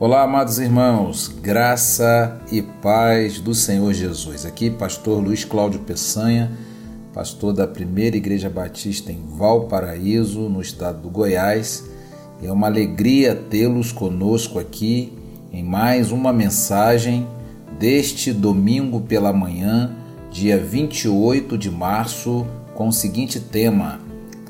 Olá, amados irmãos, graça e paz do Senhor Jesus. Aqui, pastor Luiz Cláudio Peçanha, pastor da Primeira Igreja Batista em Valparaíso, no estado do Goiás. É uma alegria tê-los conosco aqui em mais uma mensagem deste domingo pela manhã, dia 28 de março, com o seguinte tema: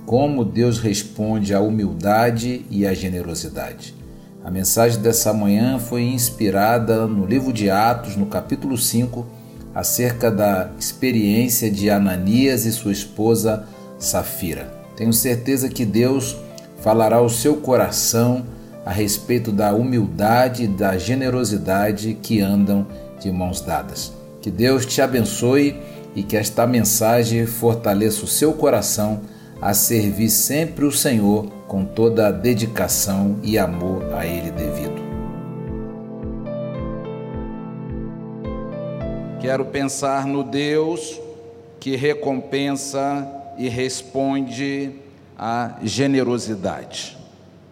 Como Deus responde à humildade e à generosidade. A mensagem dessa manhã foi inspirada no livro de Atos, no capítulo 5, acerca da experiência de Ananias e sua esposa Safira. Tenho certeza que Deus falará ao seu coração a respeito da humildade e da generosidade que andam de mãos dadas. Que Deus te abençoe e que esta mensagem fortaleça o seu coração a servir sempre o Senhor com toda a dedicação e amor a Ele devido. Quero pensar no Deus que recompensa e responde à generosidade.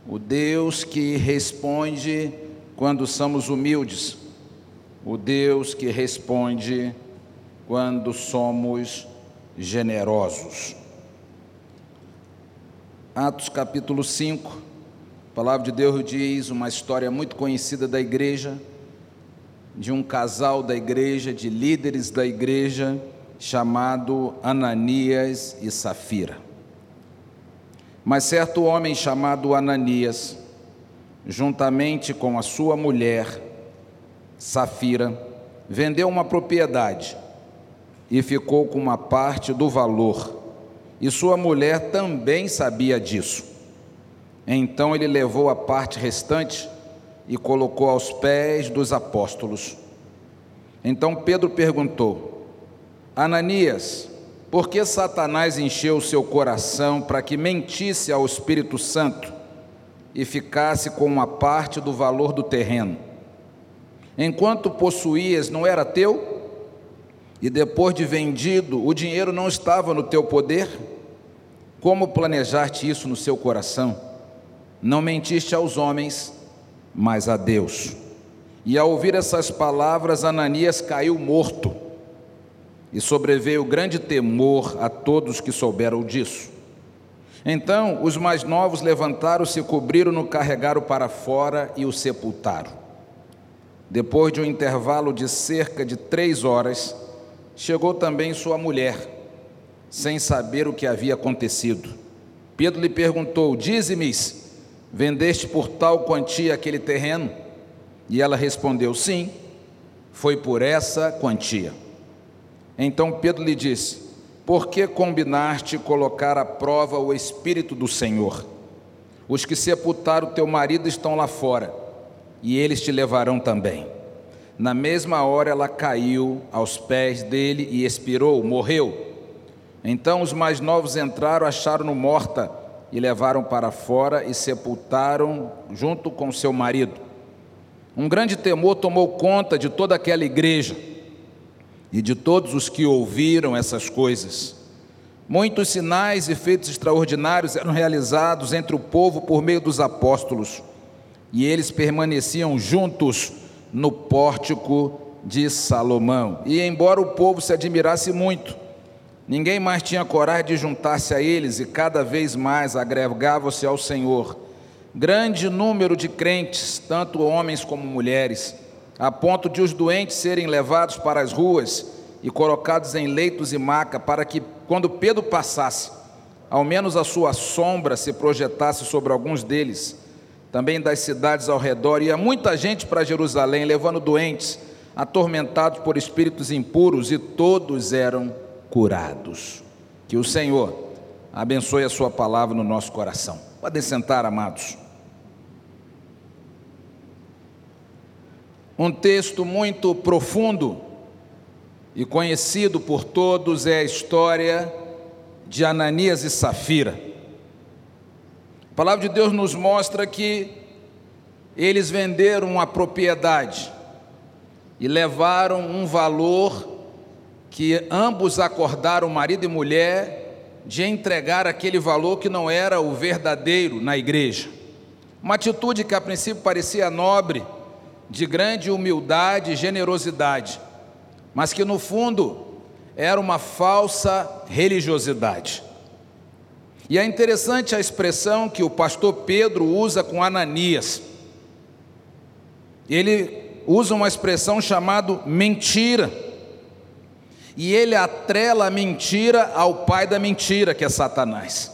O Deus que responde quando somos humildes. O Deus que responde quando somos generosos. Atos capítulo 5, a palavra de Deus diz uma história muito conhecida da igreja, de um casal da igreja, de líderes da igreja, chamado Ananias e Safira. Mas certo homem chamado Ananias, juntamente com a sua mulher, Safira, vendeu uma propriedade e ficou com uma parte do valor e sua mulher também sabia disso. Então ele levou a parte restante e colocou aos pés dos apóstolos. Então Pedro perguntou: Ananias, por que Satanás encheu seu coração para que mentisse ao Espírito Santo e ficasse com uma parte do valor do terreno? Enquanto possuías, não era teu? E depois de vendido, o dinheiro não estava no teu poder? Como planejaste isso no seu coração? Não mentiste aos homens, mas a Deus. E ao ouvir essas palavras, Ananias caiu morto, e sobreveio grande temor a todos que souberam disso. Então os mais novos levantaram-se, cobriram-no, carregaram para fora e o sepultaram. Depois de um intervalo de cerca de três horas, chegou também sua mulher sem saber o que havia acontecido. Pedro lhe perguntou: Dize-me, vendeste por tal quantia aquele terreno? E ela respondeu: Sim, foi por essa quantia. Então Pedro lhe disse: Por que combinaste colocar à prova o Espírito do Senhor? Os que sepultaram teu marido estão lá fora, e eles te levarão também. Na mesma hora ela caiu aos pés dele e expirou, morreu. Então os mais novos entraram, acharam-no morta e levaram para fora e sepultaram junto com seu marido. Um grande temor tomou conta de toda aquela igreja e de todos os que ouviram essas coisas. Muitos sinais e feitos extraordinários eram realizados entre o povo por meio dos apóstolos, e eles permaneciam juntos no pórtico de Salomão. E embora o povo se admirasse muito, Ninguém mais tinha coragem de juntar-se a eles e cada vez mais agregavam-se ao Senhor. Grande número de crentes, tanto homens como mulheres, a ponto de os doentes serem levados para as ruas e colocados em leitos e maca, para que, quando Pedro passasse, ao menos a sua sombra se projetasse sobre alguns deles, também das cidades ao redor. Ia muita gente para Jerusalém, levando doentes, atormentados por espíritos impuros, e todos eram curados. Que o Senhor abençoe a Sua palavra no nosso coração. Podem sentar, amados. Um texto muito profundo e conhecido por todos é a história de Ananias e Safira. Palavra de Deus nos mostra que eles venderam uma propriedade e levaram um valor que ambos acordaram, marido e mulher, de entregar aquele valor que não era o verdadeiro na igreja. Uma atitude que a princípio parecia nobre, de grande humildade e generosidade, mas que no fundo era uma falsa religiosidade. E é interessante a expressão que o pastor Pedro usa com Ananias. Ele usa uma expressão chamada mentira. E ele atrela a mentira ao pai da mentira, que é Satanás.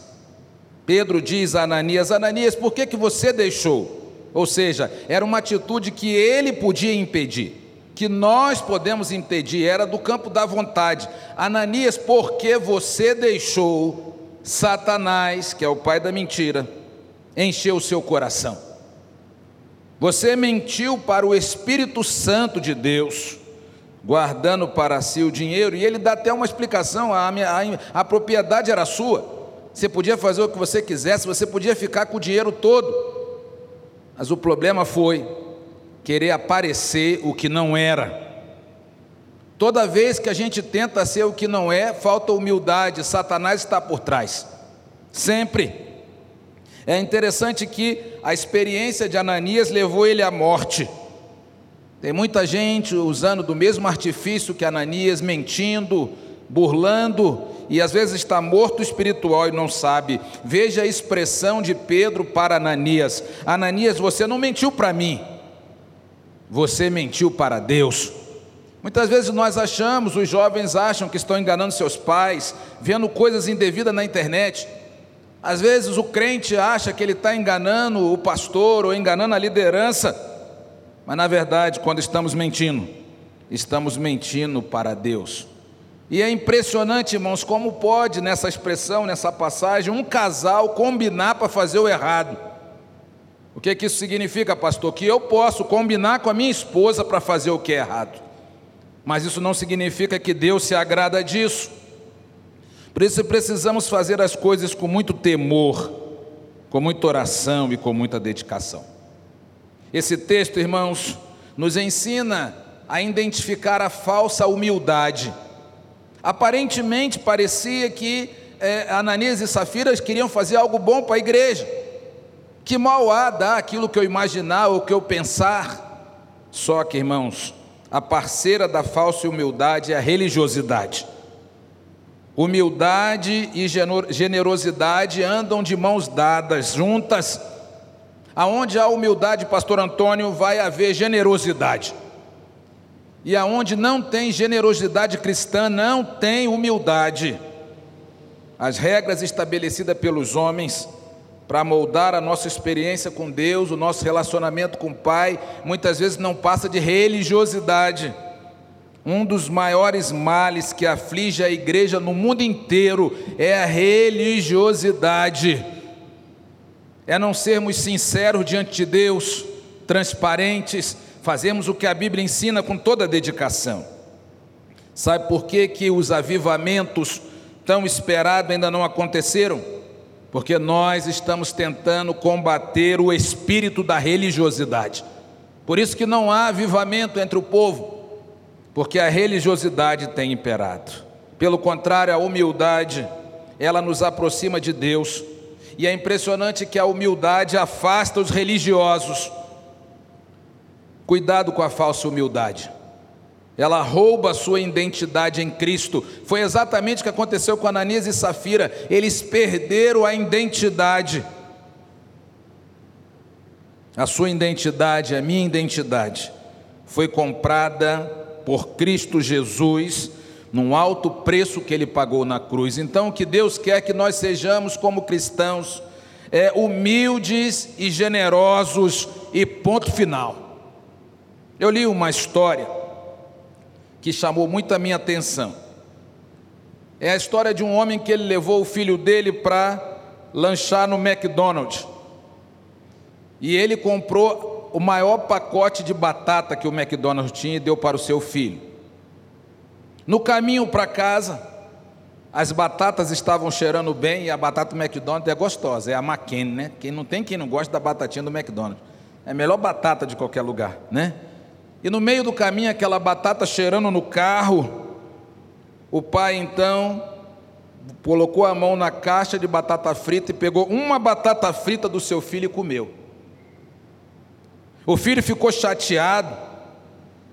Pedro diz a Ananias: Ananias, por que, que você deixou? Ou seja, era uma atitude que ele podia impedir, que nós podemos impedir, era do campo da vontade. Ananias, por que você deixou Satanás, que é o pai da mentira, encher o seu coração? Você mentiu para o Espírito Santo de Deus guardando para si o dinheiro, e ele dá até uma explicação: a, minha, a, a propriedade era sua, você podia fazer o que você quisesse, você podia ficar com o dinheiro todo, mas o problema foi querer aparecer o que não era. Toda vez que a gente tenta ser o que não é, falta humildade, Satanás está por trás, sempre. É interessante que a experiência de Ananias levou ele à morte. Tem muita gente usando do mesmo artifício que Ananias, mentindo, burlando, e às vezes está morto espiritual e não sabe. Veja a expressão de Pedro para Ananias: Ananias, você não mentiu para mim, você mentiu para Deus. Muitas vezes nós achamos, os jovens acham que estão enganando seus pais, vendo coisas indevidas na internet. Às vezes o crente acha que ele está enganando o pastor ou enganando a liderança mas na verdade, quando estamos mentindo, estamos mentindo para Deus. E é impressionante, irmãos, como pode nessa expressão, nessa passagem, um casal combinar para fazer o errado. O que, que isso significa, pastor? Que eu posso combinar com a minha esposa para fazer o que é errado. Mas isso não significa que Deus se agrada disso. Por isso precisamos fazer as coisas com muito temor, com muita oração e com muita dedicação. Esse texto, irmãos, nos ensina a identificar a falsa humildade. Aparentemente parecia que é, Ananias e Safiras queriam fazer algo bom para a igreja. Que mal há dar aquilo que eu imaginar ou que eu pensar. Só que, irmãos, a parceira da falsa humildade é a religiosidade. Humildade e generosidade andam de mãos dadas, juntas. Aonde há humildade, pastor Antônio, vai haver generosidade. E aonde não tem generosidade cristã, não tem humildade. As regras estabelecidas pelos homens para moldar a nossa experiência com Deus, o nosso relacionamento com o Pai, muitas vezes não passa de religiosidade. Um dos maiores males que aflige a igreja no mundo inteiro é a religiosidade é não sermos sinceros diante de Deus, transparentes, fazemos o que a Bíblia ensina com toda dedicação. Sabe por que, que os avivamentos tão esperados ainda não aconteceram? Porque nós estamos tentando combater o espírito da religiosidade. Por isso que não há avivamento entre o povo, porque a religiosidade tem imperado. Pelo contrário, a humildade, ela nos aproxima de Deus e é impressionante que a humildade afasta os religiosos. Cuidado com a falsa humildade. Ela rouba a sua identidade em Cristo. Foi exatamente o que aconteceu com Ananias e Safira. Eles perderam a identidade. A sua identidade, a minha identidade, foi comprada por Cristo Jesus num alto preço que ele pagou na cruz. Então, o que Deus quer que nós sejamos como cristãos é humildes e generosos e ponto final. Eu li uma história que chamou muito a minha atenção. É a história de um homem que ele levou o filho dele para lanchar no McDonald's. E ele comprou o maior pacote de batata que o McDonald's tinha e deu para o seu filho. No caminho para casa, as batatas estavam cheirando bem e a batata do McDonald's é gostosa, é a McCain, né? Quem não tem quem não gosta da batatinha do McDonald's. É a melhor batata de qualquer lugar, né? E no meio do caminho, aquela batata cheirando no carro, o pai então colocou a mão na caixa de batata frita e pegou uma batata frita do seu filho e comeu. O filho ficou chateado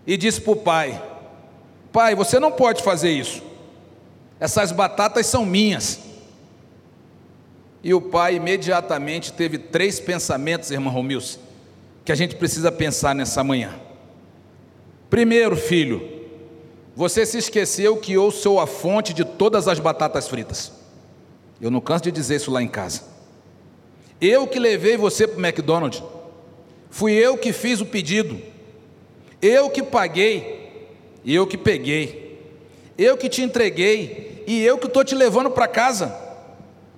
e disse para o pai: Pai, você não pode fazer isso. Essas batatas são minhas. E o pai imediatamente teve três pensamentos, irmão Romilson, que a gente precisa pensar nessa manhã. Primeiro, filho, você se esqueceu que eu sou a fonte de todas as batatas fritas. Eu não canso de dizer isso lá em casa. Eu que levei você para o McDonald's. Fui eu que fiz o pedido. Eu que paguei. Eu que peguei. Eu que te entreguei. E eu que estou te levando para casa.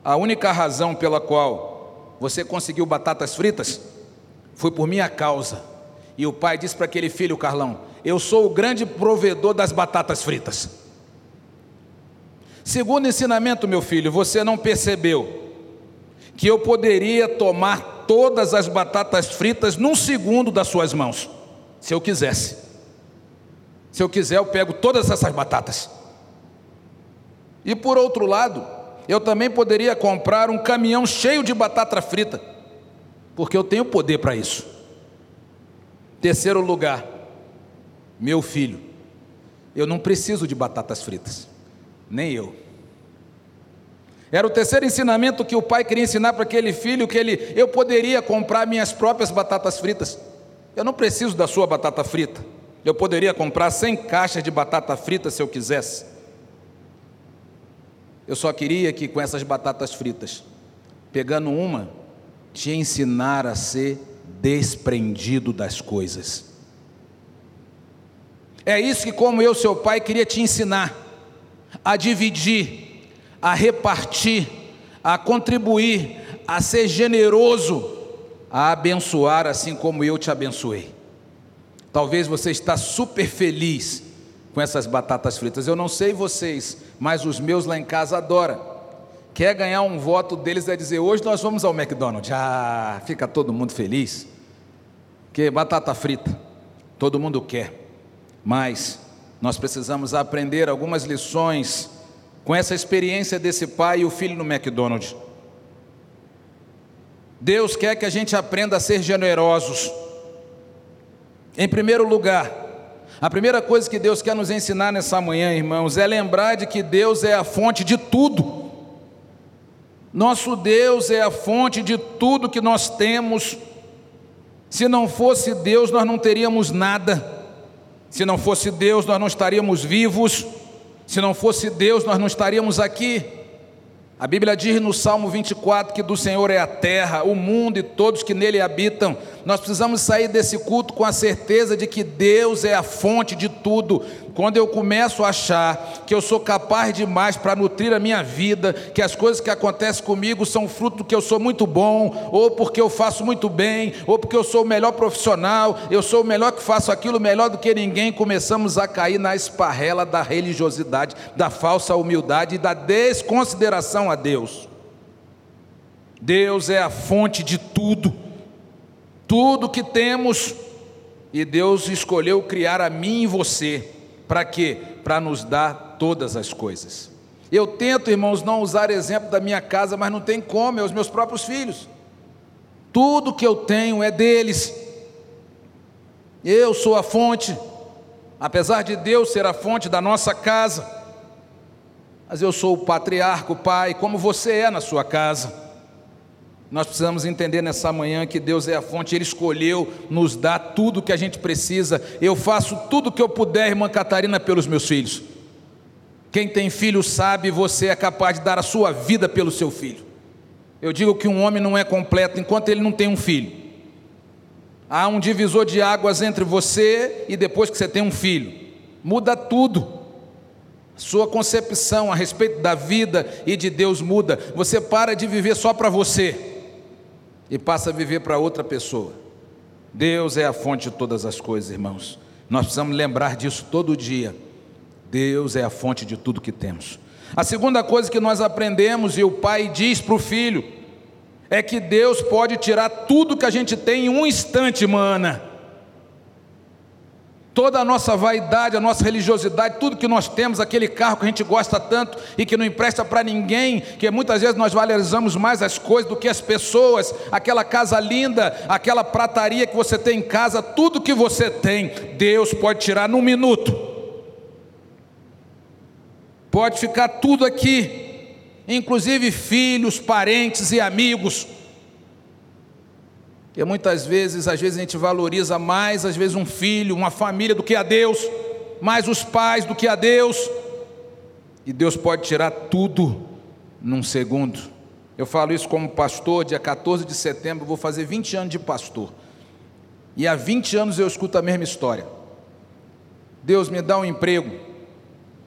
A única razão pela qual você conseguiu batatas fritas foi por minha causa. E o pai disse para aquele filho, Carlão: Eu sou o grande provedor das batatas fritas. Segundo ensinamento, meu filho, você não percebeu que eu poderia tomar todas as batatas fritas num segundo das suas mãos, se eu quisesse. Se eu quiser, eu pego todas essas batatas. E por outro lado, eu também poderia comprar um caminhão cheio de batata frita, porque eu tenho poder para isso. Terceiro lugar, meu filho, eu não preciso de batatas fritas nem eu. Era o terceiro ensinamento que o pai queria ensinar para aquele filho, que ele, eu poderia comprar minhas próprias batatas fritas. Eu não preciso da sua batata frita. Eu poderia comprar 100 caixas de batata frita se eu quisesse. Eu só queria que com essas batatas fritas, pegando uma, te ensinar a ser desprendido das coisas. É isso que, como eu, seu pai, queria te ensinar a dividir, a repartir, a contribuir, a ser generoso, a abençoar assim como eu te abençoei. Talvez você está super feliz com essas batatas fritas. Eu não sei vocês, mas os meus lá em casa adoram. Quer ganhar um voto deles é dizer: hoje nós vamos ao McDonald's. Ah, fica todo mundo feliz. Que batata frita, todo mundo quer. Mas nós precisamos aprender algumas lições com essa experiência desse pai e o filho no McDonald's. Deus quer que a gente aprenda a ser generosos. Em primeiro lugar, a primeira coisa que Deus quer nos ensinar nessa manhã, irmãos, é lembrar de que Deus é a fonte de tudo. Nosso Deus é a fonte de tudo que nós temos. Se não fosse Deus, nós não teríamos nada. Se não fosse Deus, nós não estaríamos vivos. Se não fosse Deus, nós não estaríamos aqui. A Bíblia diz no Salmo 24 que do Senhor é a terra, o mundo e todos que nele habitam. Nós precisamos sair desse culto com a certeza de que Deus é a fonte de tudo. Quando eu começo a achar que eu sou capaz demais para nutrir a minha vida, que as coisas que acontecem comigo são fruto que eu sou muito bom, ou porque eu faço muito bem, ou porque eu sou o melhor profissional, eu sou o melhor que faço aquilo melhor do que ninguém, começamos a cair na esparrela da religiosidade, da falsa humildade e da desconsideração a Deus. Deus é a fonte de tudo, tudo que temos, e Deus escolheu criar a mim e você para quê? Para nos dar todas as coisas. Eu tento, irmãos, não usar exemplo da minha casa, mas não tem como, é os meus próprios filhos. Tudo que eu tenho é deles. Eu sou a fonte, apesar de Deus ser a fonte da nossa casa. Mas eu sou o patriarca, o pai, como você é na sua casa. Nós precisamos entender nessa manhã que Deus é a fonte, Ele escolheu nos dar tudo o que a gente precisa. Eu faço tudo o que eu puder, irmã Catarina, pelos meus filhos. Quem tem filho sabe, você é capaz de dar a sua vida pelo seu filho. Eu digo que um homem não é completo enquanto ele não tem um filho. Há um divisor de águas entre você e depois que você tem um filho. Muda tudo. Sua concepção a respeito da vida e de Deus muda. Você para de viver só para você e passa a viver para outra pessoa. Deus é a fonte de todas as coisas, irmãos. Nós precisamos lembrar disso todo dia. Deus é a fonte de tudo que temos. A segunda coisa que nós aprendemos, e o pai diz para o filho, é que Deus pode tirar tudo que a gente tem em um instante, mana. Toda a nossa vaidade, a nossa religiosidade, tudo que nós temos, aquele carro que a gente gosta tanto e que não empresta para ninguém, que muitas vezes nós valorizamos mais as coisas do que as pessoas, aquela casa linda, aquela prataria que você tem em casa, tudo que você tem, Deus pode tirar num minuto. Pode ficar tudo aqui, inclusive filhos, parentes e amigos. E muitas vezes, às vezes a gente valoriza mais, às vezes um filho, uma família do que a Deus, mais os pais do que a Deus. E Deus pode tirar tudo num segundo. Eu falo isso como pastor, dia 14 de setembro, vou fazer 20 anos de pastor. E há 20 anos eu escuto a mesma história. Deus me dá um emprego.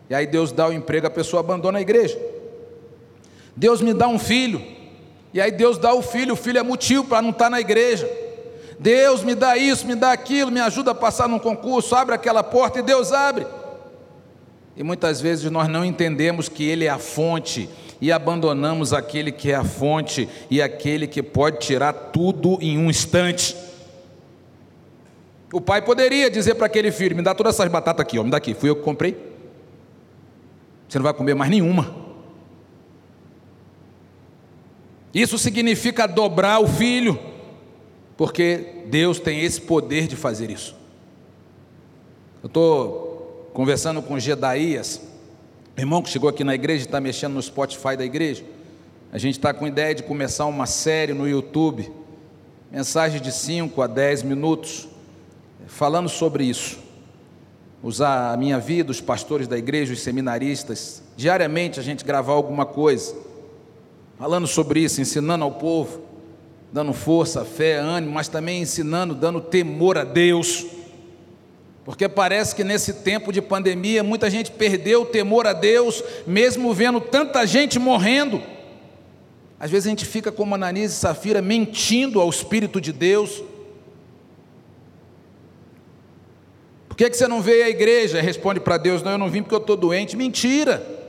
E aí Deus dá o emprego, a pessoa abandona a igreja. Deus me dá um filho. E aí Deus dá o filho, o filho é motivo para não estar na igreja. Deus me dá isso, me dá aquilo, me ajuda a passar num concurso, abre aquela porta e Deus abre. E muitas vezes nós não entendemos que Ele é a fonte e abandonamos aquele que é a fonte e aquele que pode tirar tudo em um instante. O pai poderia dizer para aquele filho: Me dá todas essas batatas aqui, ó, me dá aqui, fui eu que comprei. Você não vai comer mais nenhuma. Isso significa dobrar o filho, porque Deus tem esse poder de fazer isso. Eu estou conversando com Gedaías, irmão que chegou aqui na igreja, está mexendo no Spotify da igreja. A gente está com ideia de começar uma série no YouTube, mensagem de 5 a 10 minutos, falando sobre isso. Usar a minha vida, os pastores da igreja, os seminaristas, diariamente a gente gravar alguma coisa falando sobre isso, ensinando ao povo, dando força, fé, ânimo, mas também ensinando, dando temor a Deus. Porque parece que nesse tempo de pandemia muita gente perdeu o temor a Deus, mesmo vendo tanta gente morrendo. Às vezes a gente fica como Ananias e Safira mentindo ao Espírito de Deus. Por que, que você não veio à igreja? Responde para Deus: Não, eu não vim porque eu estou doente. Mentira.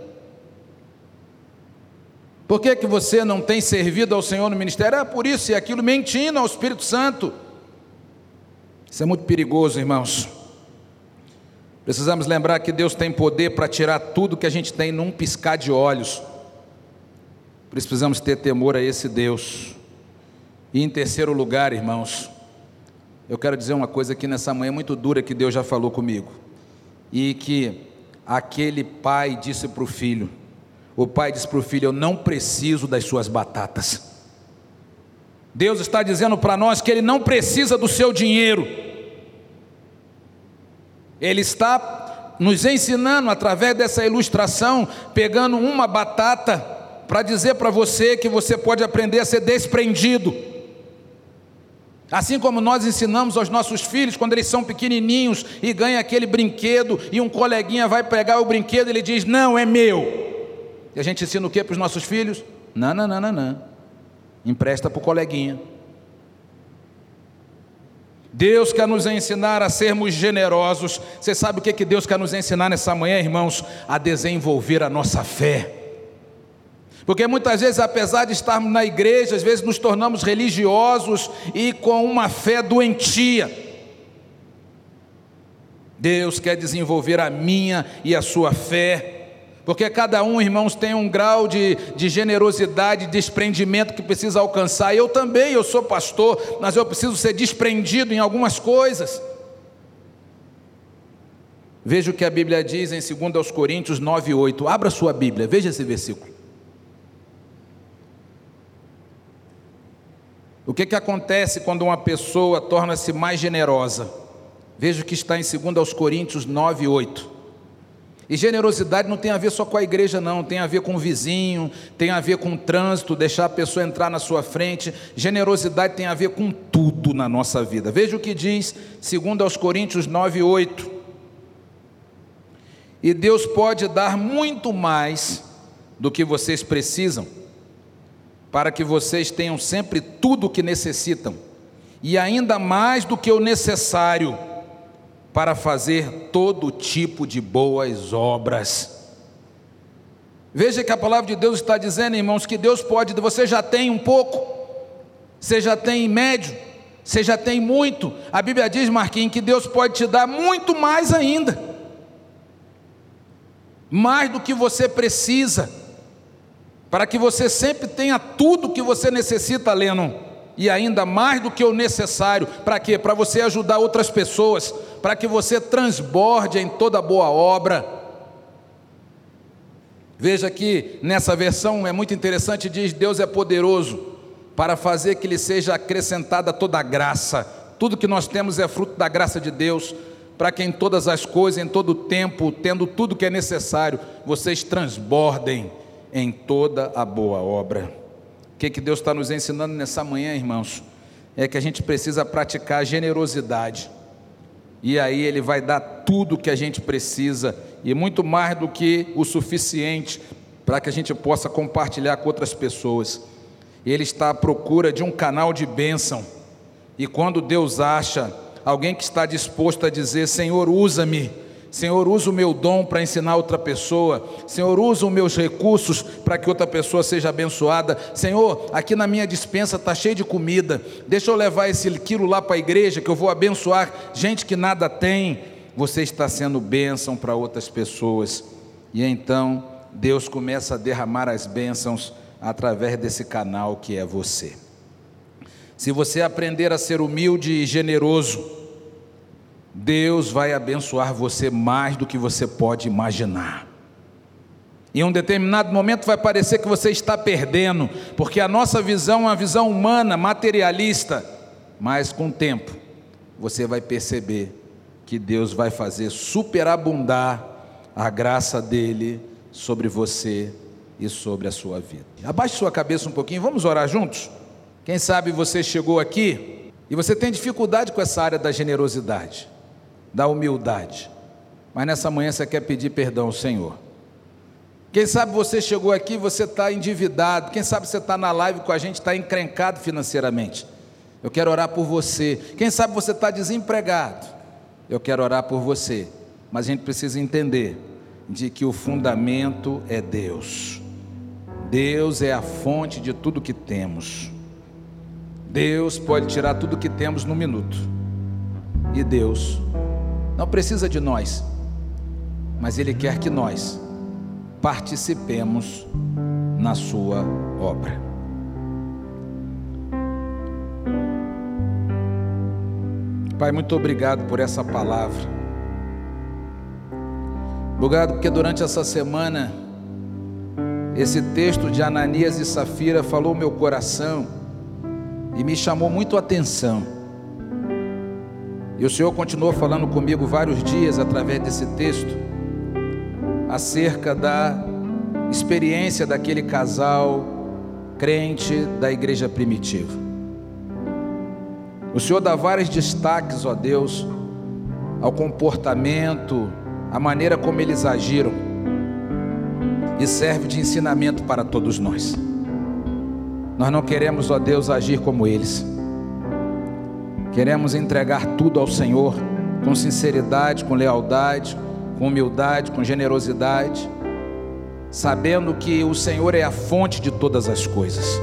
Por que, que você não tem servido ao Senhor no ministério? É por isso e aquilo, mentindo ao Espírito Santo. Isso é muito perigoso, irmãos. Precisamos lembrar que Deus tem poder para tirar tudo que a gente tem num piscar de olhos. Precisamos ter temor a esse Deus. E em terceiro lugar, irmãos, eu quero dizer uma coisa aqui nessa manhã muito dura que Deus já falou comigo. E que aquele pai disse para o filho: o pai diz para o filho: Eu não preciso das suas batatas. Deus está dizendo para nós que Ele não precisa do seu dinheiro. Ele está nos ensinando através dessa ilustração, pegando uma batata, para dizer para você que você pode aprender a ser desprendido. Assim como nós ensinamos aos nossos filhos quando eles são pequenininhos e ganham aquele brinquedo e um coleguinha vai pegar o brinquedo ele diz: Não, é meu. E a gente ensina o que para os nossos filhos? Não, não, não, não, não. Empresta para o coleguinha. Deus quer nos ensinar a sermos generosos. Você sabe o que, que Deus quer nos ensinar nessa manhã, irmãos? A desenvolver a nossa fé. Porque muitas vezes, apesar de estarmos na igreja, às vezes nos tornamos religiosos e com uma fé doentia. Deus quer desenvolver a minha e a sua fé. Porque cada um, irmãos, tem um grau de, de generosidade, de desprendimento que precisa alcançar. Eu também, eu sou pastor, mas eu preciso ser desprendido em algumas coisas. Veja o que a Bíblia diz em 2 Coríntios 9, 8. Abra sua Bíblia, veja esse versículo. O que, que acontece quando uma pessoa torna-se mais generosa? Veja o que está em 2 Coríntios 9, 8. E generosidade não tem a ver só com a igreja, não, tem a ver com o vizinho, tem a ver com o trânsito, deixar a pessoa entrar na sua frente. Generosidade tem a ver com tudo na nossa vida. Veja o que diz, segundo aos Coríntios 9, 8. E Deus pode dar muito mais do que vocês precisam, para que vocês tenham sempre tudo o que necessitam, e ainda mais do que o necessário para fazer todo tipo de boas obras. Veja que a palavra de Deus está dizendo, irmãos, que Deus pode, você já tem um pouco, você já tem médio, Você já tem muito. A Bíblia diz, Marquinhos, que Deus pode te dar muito mais ainda. Mais do que você precisa. Para que você sempre tenha tudo que você necessita, Leno. E ainda mais do que o necessário. Para quê? Para você ajudar outras pessoas. Para que você transborde em toda boa obra. Veja que nessa versão é muito interessante, diz: Deus é poderoso para fazer que lhe seja acrescentada toda a graça. Tudo que nós temos é fruto da graça de Deus, para que em todas as coisas, em todo o tempo, tendo tudo que é necessário, vocês transbordem em toda a boa obra. Que, que Deus está nos ensinando nessa manhã, irmãos? É que a gente precisa praticar generosidade. E aí Ele vai dar tudo que a gente precisa, e muito mais do que o suficiente, para que a gente possa compartilhar com outras pessoas ele está à procura de um canal de bênção. E quando Deus acha alguém que está disposto a dizer: Senhor, usa-me, Senhor, usa o meu dom para ensinar outra pessoa, Senhor, usa os meus recursos para que outra pessoa seja abençoada. Senhor, aqui na minha dispensa está cheio de comida, deixa eu levar esse quilo lá para a igreja que eu vou abençoar gente que nada tem. Você está sendo bênção para outras pessoas. E então Deus começa a derramar as bênçãos através desse canal que é você. Se você aprender a ser humilde e generoso, Deus vai abençoar você mais do que você pode imaginar. Em um determinado momento vai parecer que você está perdendo, porque a nossa visão é uma visão humana, materialista, mas com o tempo você vai perceber que Deus vai fazer superabundar a graça dele sobre você e sobre a sua vida. Abaixe sua cabeça um pouquinho, vamos orar juntos? Quem sabe você chegou aqui e você tem dificuldade com essa área da generosidade, da humildade, mas nessa manhã você quer pedir perdão ao Senhor. Quem sabe você chegou aqui você está endividado, quem sabe você está na live com a gente, está encrencado financeiramente. Eu quero orar por você. Quem sabe você está desempregado. Eu quero orar por você. Mas a gente precisa entender de que o fundamento é Deus. Deus é a fonte de tudo que temos. Deus pode tirar tudo que temos num minuto. E Deus não precisa de nós, mas Ele quer que nós participemos na Sua obra. Pai, muito obrigado por essa palavra. Obrigado porque durante essa semana esse texto de Ananias e Safira falou meu coração e me chamou muito a atenção. E o Senhor continuou falando comigo vários dias através desse texto acerca da experiência daquele casal crente da igreja primitiva. O Senhor dá vários destaques, ó Deus, ao comportamento, à maneira como eles agiram e serve de ensinamento para todos nós. Nós não queremos, ó Deus, agir como eles. Queremos entregar tudo ao Senhor com sinceridade, com lealdade, com humildade, com generosidade, sabendo que o Senhor é a fonte de todas as coisas.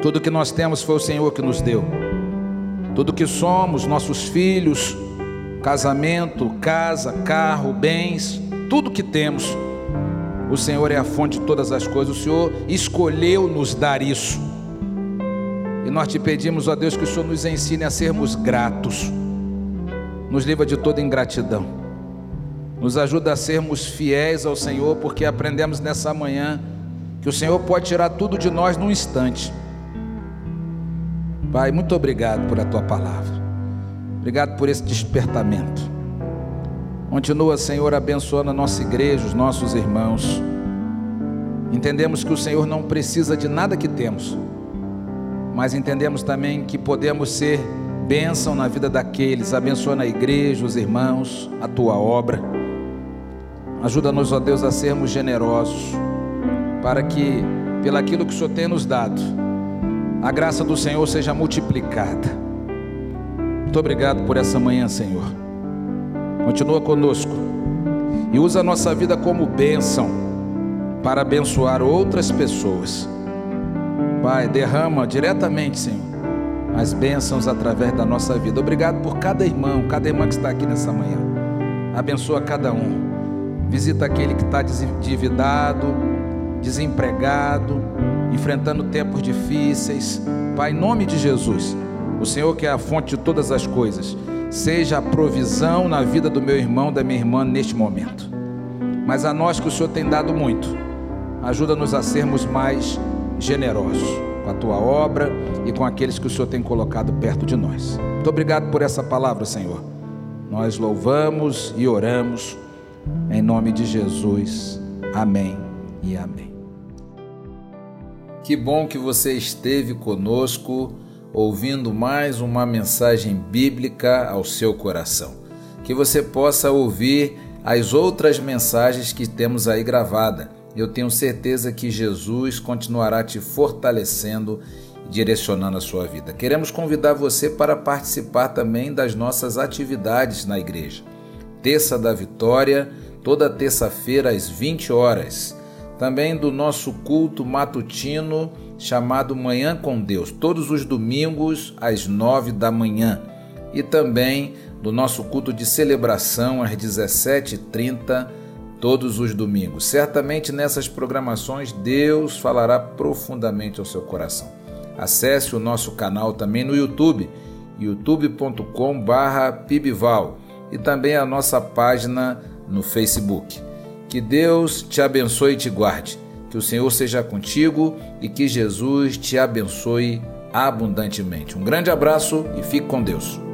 Tudo que nós temos foi o Senhor que nos deu. Tudo que somos, nossos filhos, casamento, casa, carro, bens, tudo que temos o Senhor é a fonte de todas as coisas. O Senhor escolheu nos dar isso. E nós te pedimos, ó Deus, que o Senhor nos ensine a sermos gratos. Nos livra de toda ingratidão. Nos ajuda a sermos fiéis ao Senhor, porque aprendemos nessa manhã que o Senhor pode tirar tudo de nós num instante. Pai, muito obrigado por a tua palavra. Obrigado por esse despertamento. Continua, Senhor, abençoando a nossa igreja, os nossos irmãos. Entendemos que o Senhor não precisa de nada que temos, mas entendemos também que podemos ser bênção na vida daqueles, abençoando a igreja, os irmãos, a tua obra. Ajuda-nos, ó Deus, a sermos generosos, para que, pelaquilo que o Senhor tem nos dado, a graça do Senhor seja multiplicada. Muito obrigado por essa manhã, Senhor. Continua conosco e usa a nossa vida como bênção para abençoar outras pessoas. Pai, derrama diretamente, Senhor, as bênçãos através da nossa vida. Obrigado por cada irmão, cada irmã que está aqui nessa manhã. Abençoa cada um. Visita aquele que está endividado, desempregado, enfrentando tempos difíceis. Pai, em nome de Jesus, o Senhor que é a fonte de todas as coisas, seja a provisão na vida do meu irmão, da minha irmã neste momento. Mas a nós que o Senhor tem dado muito, ajuda-nos a sermos mais generosos com a tua obra e com aqueles que o Senhor tem colocado perto de nós. Muito obrigado por essa palavra, Senhor. Nós louvamos e oramos em nome de Jesus. Amém e amém. Que bom que você esteve conosco ouvindo mais uma mensagem bíblica ao seu coração. Que você possa ouvir as outras mensagens que temos aí gravada. Eu tenho certeza que Jesus continuará te fortalecendo e direcionando a sua vida. Queremos convidar você para participar também das nossas atividades na igreja. Terça da Vitória, toda terça-feira às 20 horas. Também do nosso culto matutino chamado Manhã com Deus, todos os domingos às 9 da manhã. E também do nosso culto de celebração às 17h30, todos os domingos. Certamente nessas programações Deus falará profundamente ao seu coração. Acesse o nosso canal também no YouTube, youtube.com/pibval e também a nossa página no Facebook. Que Deus te abençoe e te guarde. Que o Senhor seja contigo e que Jesus te abençoe abundantemente. Um grande abraço e fique com Deus.